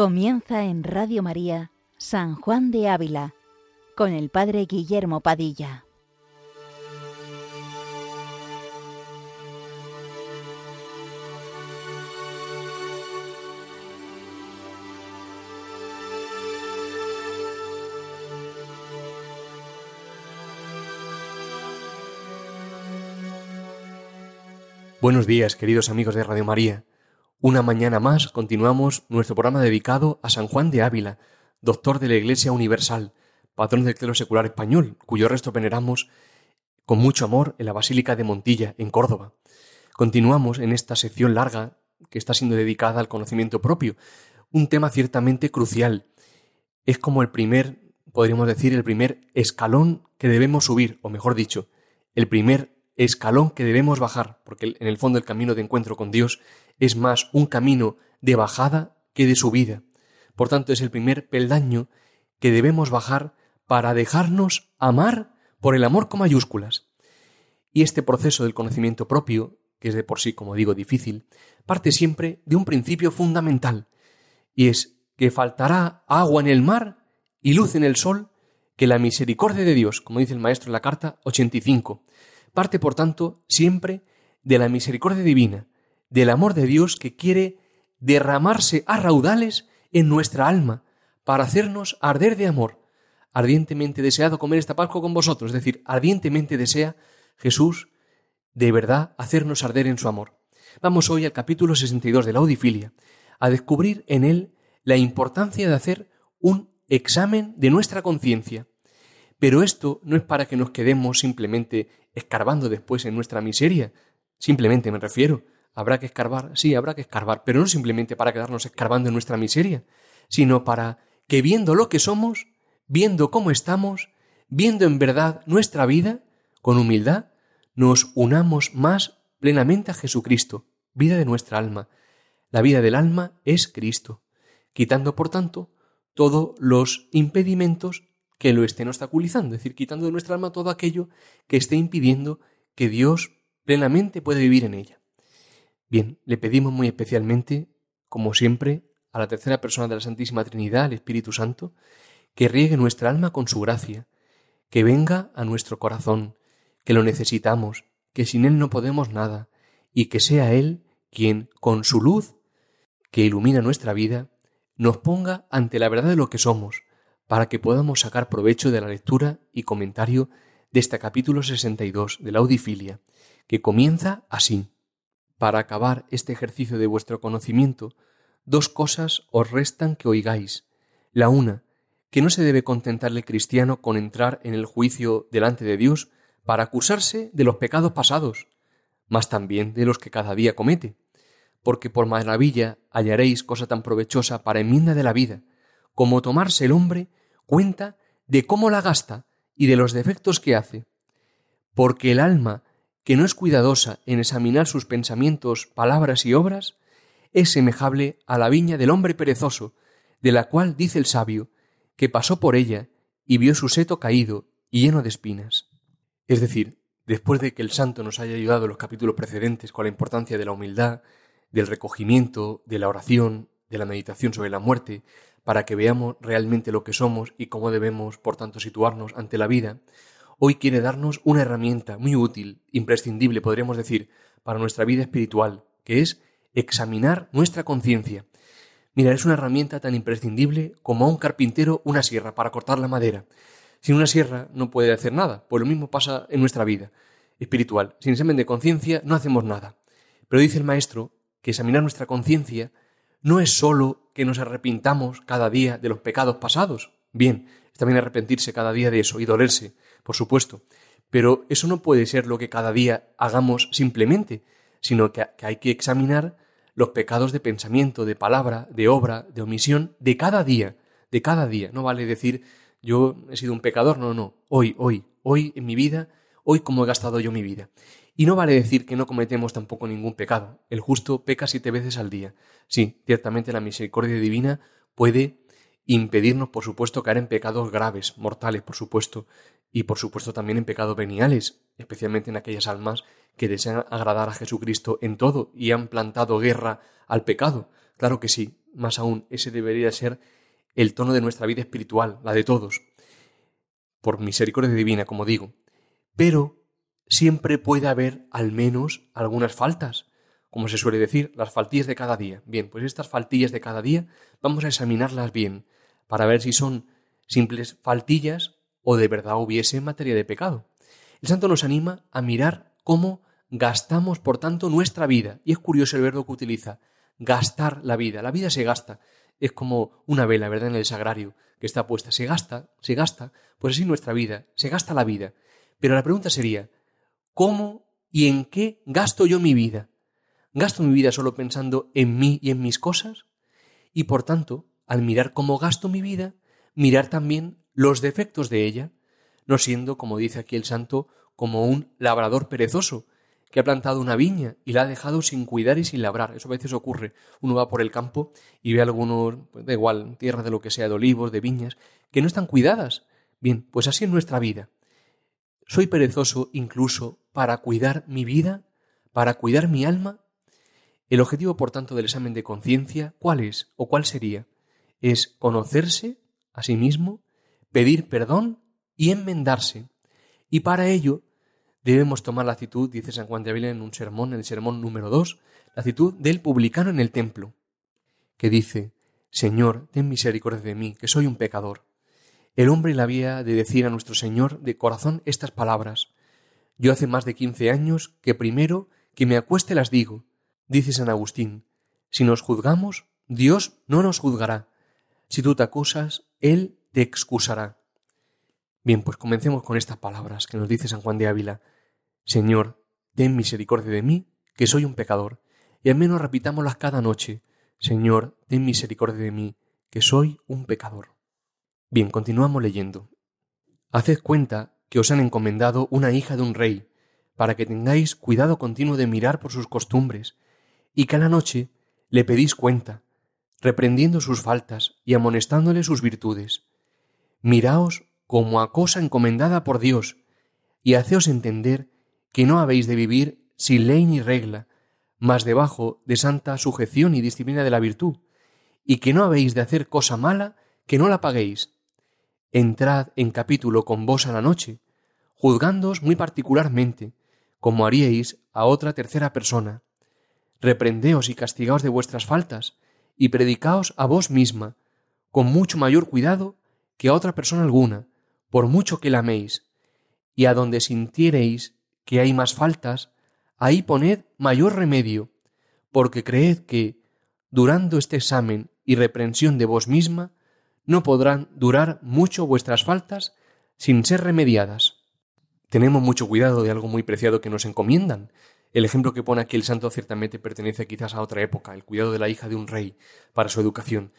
Comienza en Radio María San Juan de Ávila con el Padre Guillermo Padilla. Buenos días, queridos amigos de Radio María. Una mañana más continuamos nuestro programa dedicado a San Juan de Ávila, doctor de la Iglesia Universal, patrón del clero secular español, cuyo resto veneramos con mucho amor en la Basílica de Montilla, en Córdoba. Continuamos en esta sección larga que está siendo dedicada al conocimiento propio, un tema ciertamente crucial. Es como el primer, podríamos decir, el primer escalón que debemos subir, o mejor dicho, el primer escalón que debemos bajar, porque en el fondo el camino de encuentro con Dios es más un camino de bajada que de subida. Por tanto, es el primer peldaño que debemos bajar para dejarnos amar por el amor con mayúsculas. Y este proceso del conocimiento propio, que es de por sí, como digo, difícil, parte siempre de un principio fundamental, y es que faltará agua en el mar y luz en el sol, que la misericordia de Dios, como dice el maestro en la carta 85, parte, por tanto, siempre de la misericordia divina, del amor de Dios que quiere derramarse a raudales en nuestra alma para hacernos arder de amor. Ardientemente deseado comer esta Pascua con vosotros, es decir, ardientemente desea Jesús de verdad hacernos arder en su amor. Vamos hoy al capítulo 62 de la Audifilia, a descubrir en él la importancia de hacer un examen de nuestra conciencia. Pero esto no es para que nos quedemos simplemente escarbando después en nuestra miseria. Simplemente me refiero. Habrá que escarbar, sí, habrá que escarbar, pero no simplemente para quedarnos escarbando en nuestra miseria, sino para que viendo lo que somos, viendo cómo estamos, viendo en verdad nuestra vida, con humildad, nos unamos más plenamente a Jesucristo, vida de nuestra alma. La vida del alma es Cristo, quitando, por tanto, todos los impedimentos que lo estén obstaculizando, es decir, quitando de nuestra alma todo aquello que esté impidiendo que Dios plenamente pueda vivir en ella. Bien, le pedimos muy especialmente, como siempre, a la tercera persona de la Santísima Trinidad, al Espíritu Santo, que riegue nuestra alma con su gracia, que venga a nuestro corazón, que lo necesitamos, que sin Él no podemos nada, y que sea Él quien, con su luz, que ilumina nuestra vida, nos ponga ante la verdad de lo que somos, para que podamos sacar provecho de la lectura y comentario de este capítulo 62 de la Audifilia, que comienza así. Para acabar este ejercicio de vuestro conocimiento, dos cosas os restan que oigáis. La una, que no se debe contentar el cristiano con entrar en el juicio delante de Dios para acusarse de los pecados pasados, mas también de los que cada día comete, porque por maravilla hallaréis cosa tan provechosa para enmienda de la vida, como tomarse el hombre cuenta de cómo la gasta y de los defectos que hace, porque el alma, que no es cuidadosa en examinar sus pensamientos, palabras y obras, es semejable a la viña del hombre perezoso, de la cual dice el sabio, que pasó por ella y vio su seto caído y lleno de espinas. Es decir, después de que el santo nos haya ayudado en los capítulos precedentes con la importancia de la humildad, del recogimiento, de la oración, de la meditación sobre la muerte, para que veamos realmente lo que somos y cómo debemos, por tanto, situarnos ante la vida, hoy quiere darnos una herramienta muy útil, imprescindible, podríamos decir, para nuestra vida espiritual, que es examinar nuestra conciencia. Mira, es una herramienta tan imprescindible como a un carpintero una sierra para cortar la madera. Sin una sierra no puede hacer nada, pues lo mismo pasa en nuestra vida espiritual. Sin examen de conciencia no hacemos nada. Pero dice el maestro que examinar nuestra conciencia no es sólo que nos arrepintamos cada día de los pecados pasados. Bien, es también arrepentirse cada día de eso y dolerse, por supuesto. Pero eso no puede ser lo que cada día hagamos simplemente, sino que hay que examinar los pecados de pensamiento, de palabra, de obra, de omisión, de cada día, de cada día. No vale decir yo he sido un pecador, no, no, hoy, hoy, hoy en mi vida, hoy cómo he gastado yo mi vida. Y no vale decir que no cometemos tampoco ningún pecado. El justo peca siete veces al día. Sí, ciertamente la misericordia divina puede impedirnos, por supuesto, caer en pecados graves, mortales, por supuesto, y por supuesto también en pecados veniales, especialmente en aquellas almas que desean agradar a Jesucristo en todo y han plantado guerra al pecado. Claro que sí, más aún, ese debería ser el tono de nuestra vida espiritual, la de todos, por misericordia divina, como digo. Pero siempre puede haber al menos algunas faltas, como se suele decir, las faltillas de cada día. Bien, pues estas faltillas de cada día vamos a examinarlas bien para ver si son simples faltillas o de verdad hubiese materia de pecado. El santo nos anima a mirar cómo gastamos, por tanto, nuestra vida. Y es curioso el verbo que utiliza, gastar la vida. La vida se gasta. Es como una vela, ¿verdad?, en el sagrario, que está puesta. Se gasta, se gasta, pues así nuestra vida, se gasta la vida. Pero la pregunta sería, ¿cómo y en qué gasto yo mi vida? ¿Gasto mi vida solo pensando en mí y en mis cosas? Y por tanto, al mirar cómo gasto mi vida, mirar también los defectos de ella, no siendo, como dice aquí el santo, como un labrador perezoso, que ha plantado una viña y la ha dejado sin cuidar y sin labrar. Eso a veces ocurre. Uno va por el campo y ve algunos, pues, da igual, tierras de lo que sea, de olivos, de viñas, que no están cuidadas. Bien, pues así es nuestra vida. Soy perezoso incluso para cuidar mi vida, para cuidar mi alma. El objetivo, por tanto, del examen de conciencia, ¿cuál es o cuál sería? es conocerse a sí mismo, pedir perdón y enmendarse. Y para ello debemos tomar la actitud, dice San Juan de Ávila en un sermón, en el sermón número 2, la actitud del publicano en el templo, que dice, Señor, ten misericordia de mí, que soy un pecador. El hombre le había de decir a nuestro Señor de corazón estas palabras. Yo hace más de quince años que primero que me acueste las digo, dice San Agustín, si nos juzgamos, Dios no nos juzgará, si tú te acusas, Él te excusará. Bien, pues comencemos con estas palabras que nos dice San Juan de Ávila. Señor, ten misericordia de mí, que soy un pecador. Y al menos repitámoslas cada noche. Señor, ten misericordia de mí, que soy un pecador. Bien, continuamos leyendo. Haced cuenta que os han encomendado una hija de un rey, para que tengáis cuidado continuo de mirar por sus costumbres, y cada noche le pedís cuenta, reprendiendo sus faltas y amonestándole sus virtudes. Miraos como a cosa encomendada por Dios, y haceos entender que no habéis de vivir sin ley ni regla, mas debajo de santa sujeción y disciplina de la virtud, y que no habéis de hacer cosa mala que no la paguéis. Entrad en capítulo con vos a la noche, juzgándoos muy particularmente, como haríais a otra tercera persona. Reprendeos y castigaos de vuestras faltas, y predicaos a vos misma, con mucho mayor cuidado que a otra persona alguna, por mucho que la améis, y a donde sintiereis que hay más faltas, ahí poned mayor remedio, porque creed que, durando este examen y reprensión de vos misma, no podrán durar mucho vuestras faltas sin ser remediadas. Tenemos mucho cuidado de algo muy preciado que nos encomiendan, el ejemplo que pone aquí el santo ciertamente pertenece quizás a otra época, el cuidado de la hija de un rey para su educación.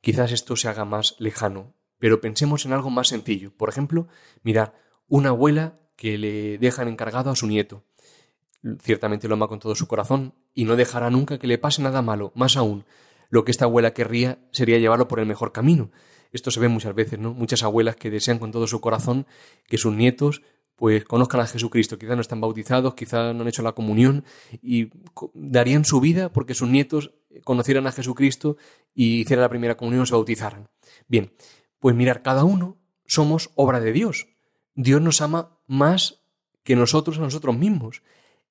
Quizás esto se haga más lejano, pero pensemos en algo más sencillo. Por ejemplo, mirar una abuela que le dejan encargado a su nieto. Ciertamente lo ama con todo su corazón y no dejará nunca que le pase nada malo. Más aún, lo que esta abuela querría sería llevarlo por el mejor camino. Esto se ve muchas veces, ¿no? Muchas abuelas que desean con todo su corazón que sus nietos pues conozcan a Jesucristo. Quizá no están bautizados, quizá no han hecho la comunión y darían su vida porque sus nietos conocieran a Jesucristo y hicieran la primera comunión se bautizaran. Bien, pues mirar, cada uno somos obra de Dios. Dios nos ama más que nosotros a nosotros mismos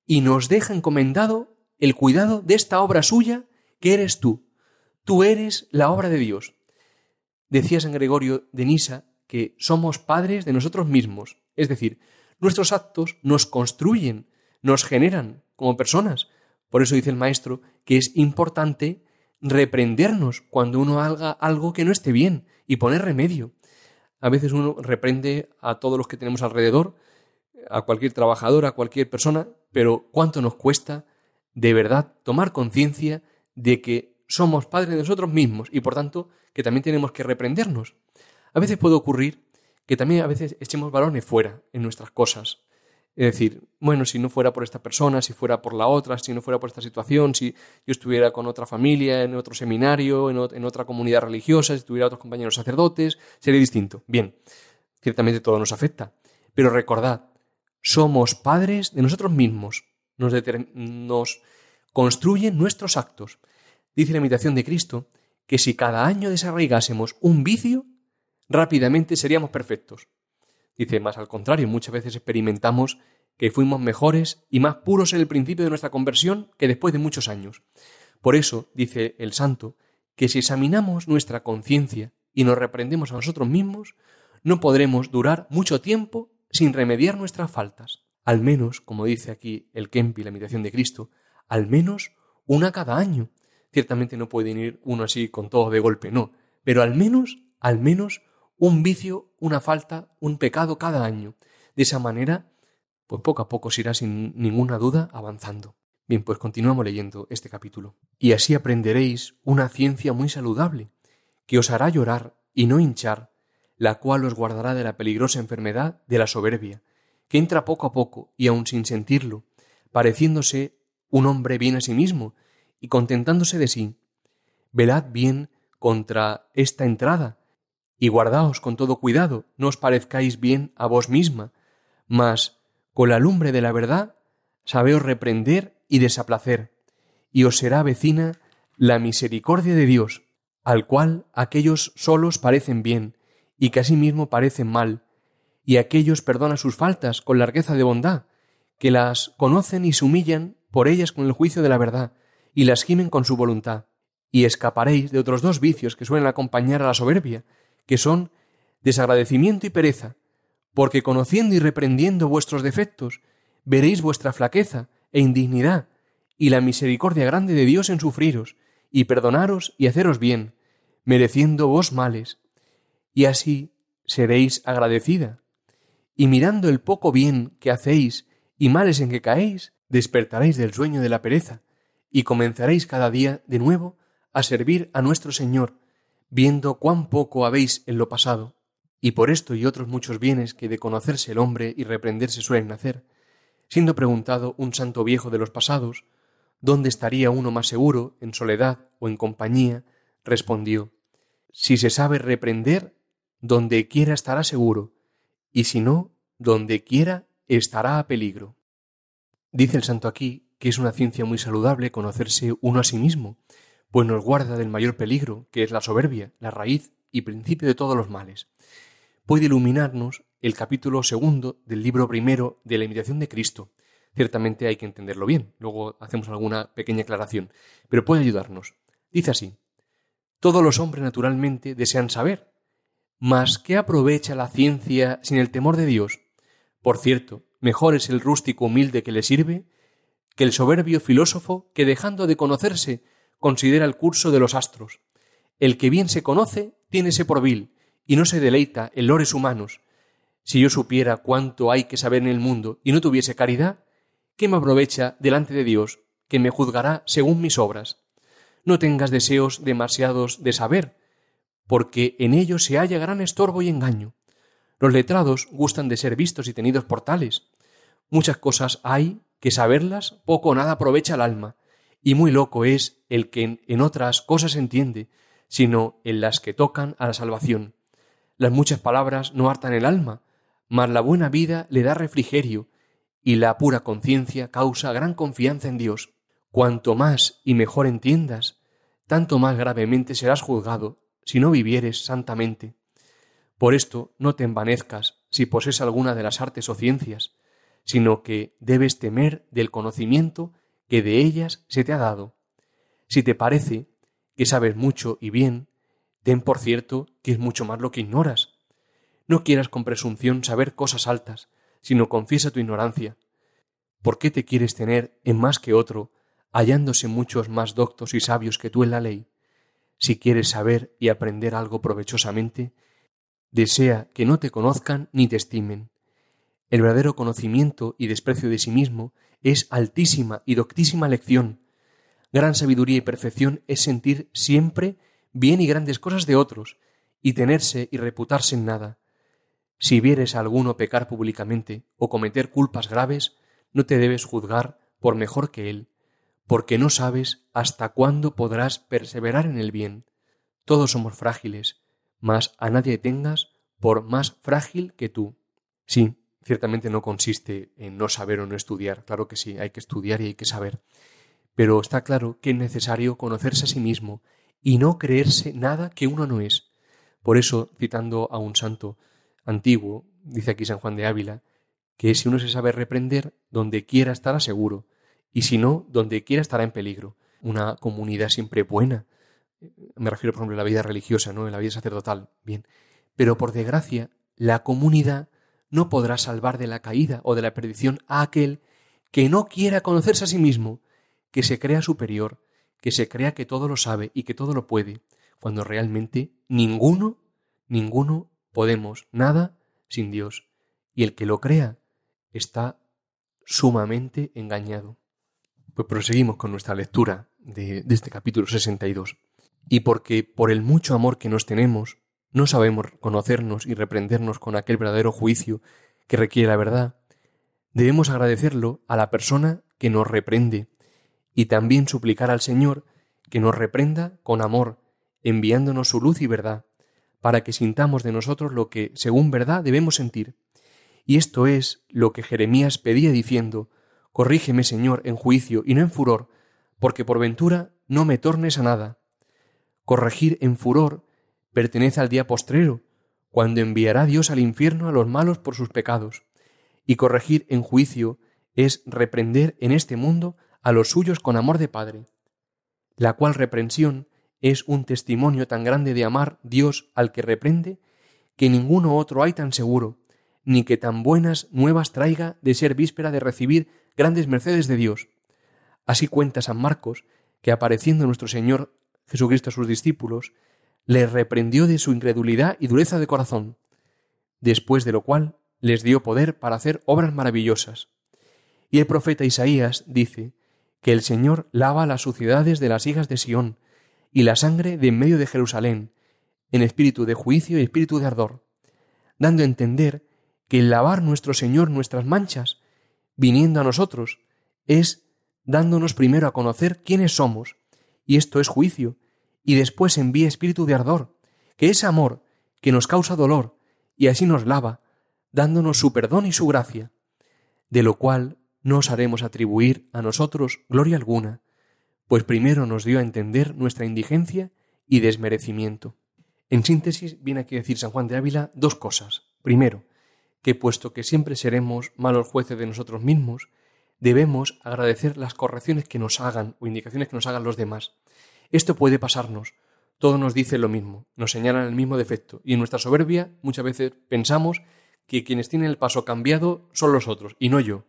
y nos deja encomendado el cuidado de esta obra suya que eres tú. Tú eres la obra de Dios. Decía San Gregorio de Nisa que somos padres de nosotros mismos, es decir, nuestros actos nos construyen, nos generan como personas. Por eso dice el maestro que es importante reprendernos cuando uno haga algo que no esté bien y poner remedio. A veces uno reprende a todos los que tenemos alrededor, a cualquier trabajador, a cualquier persona, pero ¿cuánto nos cuesta de verdad tomar conciencia de que somos padres de nosotros mismos y por tanto que también tenemos que reprendernos? A veces puede ocurrir que también a veces echemos balones fuera en nuestras cosas. Es decir, bueno, si no fuera por esta persona, si fuera por la otra, si no fuera por esta situación, si yo estuviera con otra familia, en otro seminario, en, otra comunidad religiosa, si tuviera otros compañeros sacerdotes, sería distinto. Bien, ciertamente todo nos afecta. Pero recordad, somos padres de nosotros mismos. Nos, nos construyen nuestros actos. Dice la imitación de Cristo que si cada año desarraigásemos un vicio, rápidamente seríamos perfectos. Dice, más al contrario, muchas veces experimentamos que fuimos mejores y más puros en el principio de nuestra conversión que después de muchos años. Por eso, dice el santo, que si examinamos nuestra conciencia y nos reprendemos a nosotros mismos, no podremos durar mucho tiempo sin remediar nuestras faltas. Al menos, como dice aquí el Kempi, la imitación de Cristo, al menos una cada año. Ciertamente no puede ir uno así con todo de golpe, no, pero al menos, al menos un vicio, una falta, un pecado cada año. De esa manera, pues poco a poco se irá sin ninguna duda avanzando. Bien, pues continuamos leyendo este capítulo. Y así aprenderéis una ciencia muy saludable, que os hará llorar y no hinchar, la cual os guardará de la peligrosa enfermedad de la soberbia, que entra poco a poco y aun sin sentirlo, pareciéndose un hombre bien a sí mismo y contentándose de sí. Velad bien contra esta entrada, y guardaos con todo cuidado, no os parezcáis bien a vos misma, mas con la lumbre de la verdad sabeos reprender y desaplacer, y os será vecina la misericordia de Dios, al cual aquellos solos parecen bien, y que asimismo parecen mal, y aquellos perdona sus faltas con largueza de bondad, que las conocen y se humillan por ellas con el juicio de la verdad, y las gimen con su voluntad. Y escaparéis de otros dos vicios que suelen acompañar a la soberbia, que son desagradecimiento y pereza, porque conociendo y reprendiendo vuestros defectos, veréis vuestra flaqueza e indignidad, y la misericordia grande de Dios en sufriros, y perdonaros y haceros bien, mereciendo vos males, y así seréis agradecida. Y mirando el poco bien que hacéis y males en que caéis, despertaréis del sueño de la pereza, y comenzaréis cada día de nuevo a servir a nuestro Señor, viendo cuán poco habéis en lo pasado, y por esto y otros muchos bienes que de conocerse el hombre y reprenderse suelen hacer, siendo preguntado un santo viejo de los pasados, ¿dónde estaría uno más seguro, en soledad o en compañía? respondió, si se sabe reprender, donde quiera estará seguro, y si no, donde quiera estará a peligro. Dice el santo aquí que es una ciencia muy saludable conocerse uno a sí mismo, pues nos guarda del mayor peligro, que es la soberbia, la raíz y principio de todos los males. Puede iluminarnos el capítulo segundo del libro primero de la imitación de Cristo. Ciertamente hay que entenderlo bien, luego hacemos alguna pequeña aclaración, pero puede ayudarnos. Dice así, todos los hombres naturalmente desean saber, mas ¿qué aprovecha la ciencia sin el temor de Dios? Por cierto, mejor es el rústico humilde que le sirve que el soberbio filósofo que dejando de conocerse considera el curso de los astros. El que bien se conoce, tiene por vil, y no se deleita en lores humanos. Si yo supiera cuánto hay que saber en el mundo y no tuviese caridad, ¿qué me aprovecha delante de Dios, que me juzgará según mis obras? No tengas deseos demasiados de saber, porque en ellos se halla gran estorbo y engaño. Los letrados gustan de ser vistos y tenidos por tales. Muchas cosas hay que saberlas poco o nada aprovecha al alma, y muy loco es el que en otras cosas entiende, sino en las que tocan a la salvación. Las muchas palabras no hartan el alma, mas la buena vida le da refrigerio, y la pura conciencia causa gran confianza en Dios. Cuanto más y mejor entiendas, tanto más gravemente serás juzgado si no vivieres santamente. Por esto no te envanezcas si posees alguna de las artes o ciencias, sino que debes temer del conocimiento que de ellas se te ha dado. Si te parece que sabes mucho y bien, ten por cierto que es mucho más lo que ignoras. No quieras con presunción saber cosas altas, sino confiesa tu ignorancia. ¿Por qué te quieres tener en más que otro, hallándose muchos más doctos y sabios que tú en la ley? Si quieres saber y aprender algo provechosamente, desea que no te conozcan ni te estimen. El verdadero conocimiento y desprecio de sí mismo es altísima y doctísima lección. Gran sabiduría y perfección es sentir siempre bien y grandes cosas de otros, y tenerse y reputarse en nada. Si vieres a alguno pecar públicamente o cometer culpas graves, no te debes juzgar por mejor que él, porque no sabes hasta cuándo podrás perseverar en el bien. Todos somos frágiles, mas a nadie tengas por más frágil que tú. Sí, ciertamente no consiste en no saber o no estudiar, claro que sí, hay que estudiar y hay que saber, pero está claro que es necesario conocerse a sí mismo y no creerse nada que uno no es. Por eso, citando a un santo antiguo, dice aquí San Juan de Ávila, que si uno se sabe reprender, donde quiera estará seguro, y si no, donde quiera estará en peligro. Una comunidad siempre buena. Me refiero, por ejemplo, a la vida religiosa, ¿no? En la vida sacerdotal. Bien. Pero por desgracia, la comunidad no podrá salvar de la caída o de la perdición a aquel que no quiera conocerse a sí mismo, que se crea superior, que se crea que todo lo sabe y que todo lo puede, cuando realmente ninguno, ninguno podemos nada sin Dios. Y el que lo crea está sumamente engañado. Pues proseguimos con nuestra lectura de, este capítulo 62. Y porque por el mucho amor que nos tenemos, no sabemos conocernos y reprendernos con aquel verdadero juicio que requiere la verdad, debemos agradecerlo a la persona que nos reprende y también suplicar al Señor que nos reprenda con amor, enviándonos su luz y verdad, para que sintamos de nosotros lo que, según verdad, debemos sentir. Y esto es lo que Jeremías pedía diciendo, Corrígeme, Señor, en juicio y no en furor, porque por ventura no me tornes a nada. Corregir en furor pertenece al día postrero, cuando enviará Dios al infierno a los malos por sus pecados, y corregir en juicio es reprender en este mundo a los suyos con amor de Padre, la cual reprensión es un testimonio tan grande de amar Dios al que reprende, que ninguno otro hay tan seguro, ni que tan buenas nuevas traiga de ser víspera de recibir grandes mercedes de Dios. Así cuenta San Marcos, que apareciendo nuestro Señor Jesucristo a sus discípulos, les reprendió de su incredulidad y dureza de corazón, después de lo cual les dio poder para hacer obras maravillosas. Y el profeta Isaías dice que el Señor lava las suciedades de las hijas de Sión y la sangre de en medio de Jerusalén, en espíritu de juicio y espíritu de ardor, dando a entender que el lavar nuestro Señor nuestras manchas, viniendo a nosotros, es dándonos primero a conocer quiénes somos, y esto es juicio, y después envía espíritu de ardor, que es amor, que nos causa dolor, y así nos lava, dándonos su perdón y su gracia, de lo cual no os haremos atribuir a nosotros gloria alguna, pues primero nos dio a entender nuestra indigencia y desmerecimiento. En síntesis, viene aquí a decir San Juan de Ávila dos cosas. Primero, que puesto que siempre seremos malos jueces de nosotros mismos, debemos agradecer las correcciones que nos hagan o indicaciones que nos hagan los demás, esto puede pasarnos. Todo nos dice lo mismo, nos señalan el mismo defecto, y en nuestra soberbia muchas veces pensamos que quienes tienen el paso cambiado son los otros, y no yo.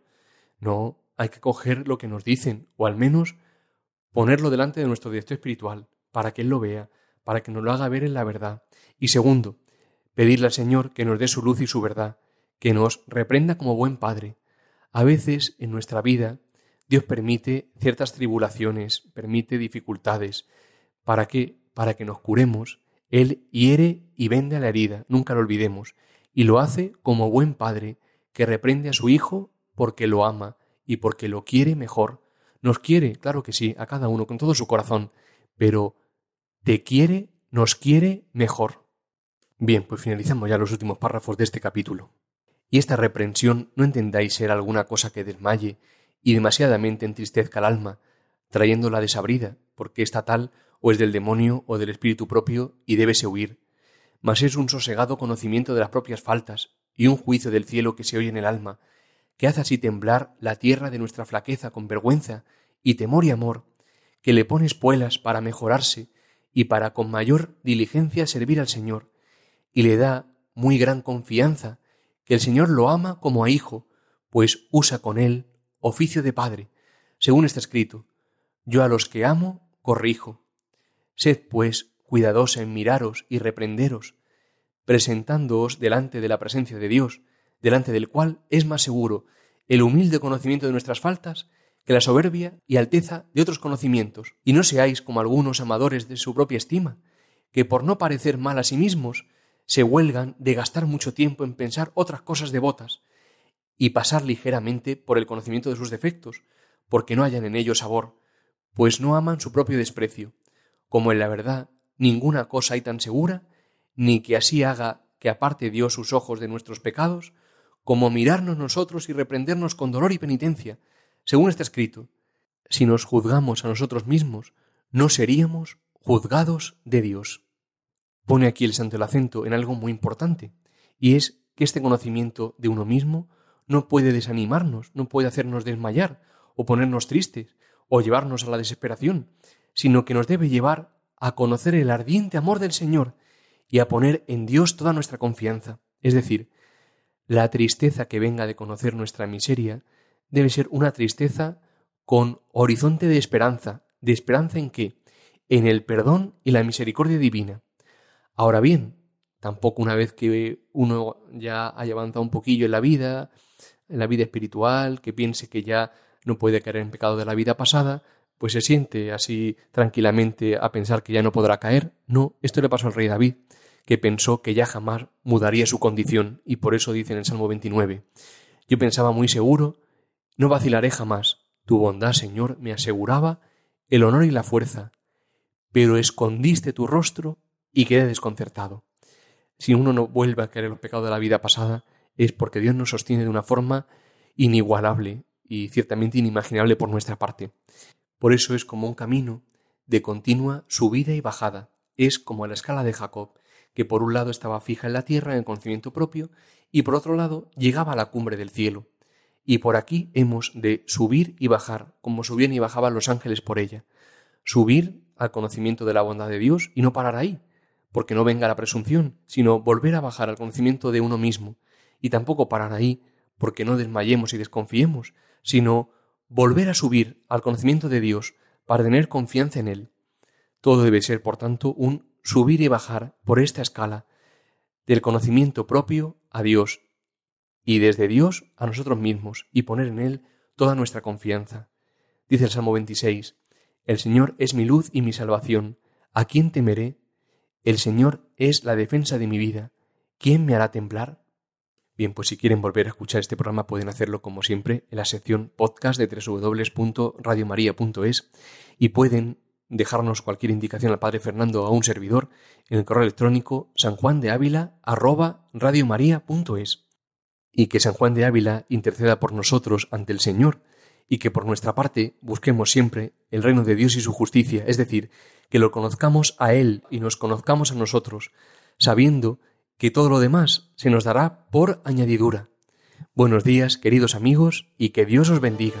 No, hay que coger lo que nos dicen, o al menos ponerlo delante de nuestro director espiritual, para que Él lo vea, para que nos lo haga ver en la verdad. Y segundo, pedirle al Señor que nos dé su luz y su verdad, que nos reprenda como buen Padre. A veces en nuestra vida Dios permite ciertas tribulaciones, permite dificultades. ¿Para qué? Para que nos curemos. Él hiere y vende a la herida, nunca lo olvidemos, y lo hace como buen padre que reprende a su hijo porque lo ama y porque lo quiere mejor. Nos quiere, claro que sí, a cada uno con todo su corazón, pero te quiere, nos quiere mejor. Bien, pues finalizamos ya los últimos párrafos de este capítulo. Y esta reprensión no entendáis ser alguna cosa que desmaye y demasiadamente entristezca el alma, trayéndola desabrida, porque está tal o es del demonio o del espíritu propio y débese huir, mas es un sosegado conocimiento de las propias faltas y un juicio del cielo que se oye en el alma, que hace así temblar la tierra de nuestra flaqueza con vergüenza y temor y amor, que le pone espuelas para mejorarse y para con mayor diligencia servir al Señor, y le da muy gran confianza que el Señor lo ama como a hijo, pues usa con él oficio de padre, según está escrito, yo a los que amo, corrijo. Sed, pues, cuidadosa en miraros y reprenderos, presentándoos delante de la presencia de Dios, delante del cual es más seguro el humilde conocimiento de nuestras faltas que la soberbia y alteza de otros conocimientos, y no seáis como algunos amadores de su propia estima, que por no parecer mal a sí mismos, se huelgan de gastar mucho tiempo en pensar otras cosas devotas, y pasar ligeramente por el conocimiento de sus defectos, porque no hallan en ellos sabor, pues no aman su propio desprecio, como en la verdad ninguna cosa hay tan segura, ni que así haga que aparte Dios sus ojos de nuestros pecados, como mirarnos nosotros y reprendernos con dolor y penitencia, según está escrito, si nos juzgamos a nosotros mismos, no seríamos juzgados de Dios. Pone aquí el santo el acento en algo muy importante, y es que este conocimiento de uno mismo no puede desanimarnos, no puede hacernos desmayar o ponernos tristes o llevarnos a la desesperación, sino que nos debe llevar a conocer el ardiente amor del Señor y a poner en Dios toda nuestra confianza. Es decir, la tristeza que venga de conocer nuestra miseria debe ser una tristeza con horizonte de esperanza. ¿De esperanza en qué? En el perdón y la misericordia divina. Ahora bien, tampoco una vez que uno ya haya avanzado un poquillo en la vida, en la vida espiritual, que piense que ya no puede caer en pecado de la vida pasada, pues se siente así tranquilamente a pensar que ya no podrá caer. No, esto le pasó al rey David, que pensó que ya jamás mudaría su condición, y por eso dice en el Salmo 29, yo pensaba muy seguro, no vacilaré jamás, tu bondad, Señor, me aseguraba el honor y la fuerza, pero escondiste tu rostro y quedé desconcertado. Si uno no vuelve a caer en los pecados de la vida pasada, es porque Dios nos sostiene de una forma inigualable y ciertamente inimaginable por nuestra parte. Por eso es como un camino de continua subida y bajada. Es como la escala de Jacob, que por un lado estaba fija en la tierra en el conocimiento propio y por otro lado llegaba a la cumbre del cielo. Y por aquí hemos de subir y bajar, como subían y bajaban los ángeles por ella. Subir al conocimiento de la bondad de Dios y no parar ahí, porque no venga la presunción, sino volver a bajar al conocimiento de uno mismo, y tampoco parar ahí, porque no desmayemos y desconfiemos, sino volver a subir al conocimiento de Dios para tener confianza en Él. Todo debe ser, por tanto, un subir y bajar por esta escala del conocimiento propio a Dios y desde Dios a nosotros mismos y poner en Él toda nuestra confianza. Dice el Salmo 26, El Señor es mi luz y mi salvación. ¿A quién temeré? El Señor es la defensa de mi vida. ¿Quién me hará temblar? Bien, pues si quieren volver a escuchar este programa pueden hacerlo como siempre en la sección podcast de www.radiomaria.es y pueden dejarnos cualquier indicación al Padre Fernando o a un servidor en el correo electrónico sanjuandeávila@radiomaria.es y que San Juan de Ávila interceda por nosotros ante el Señor y que por nuestra parte busquemos siempre el reino de Dios y su justicia, es decir, que lo conozcamos a Él y nos conozcamos a nosotros, sabiendo que todo lo demás se nos dará por añadidura. Buenos días, queridos amigos, y que Dios os bendiga.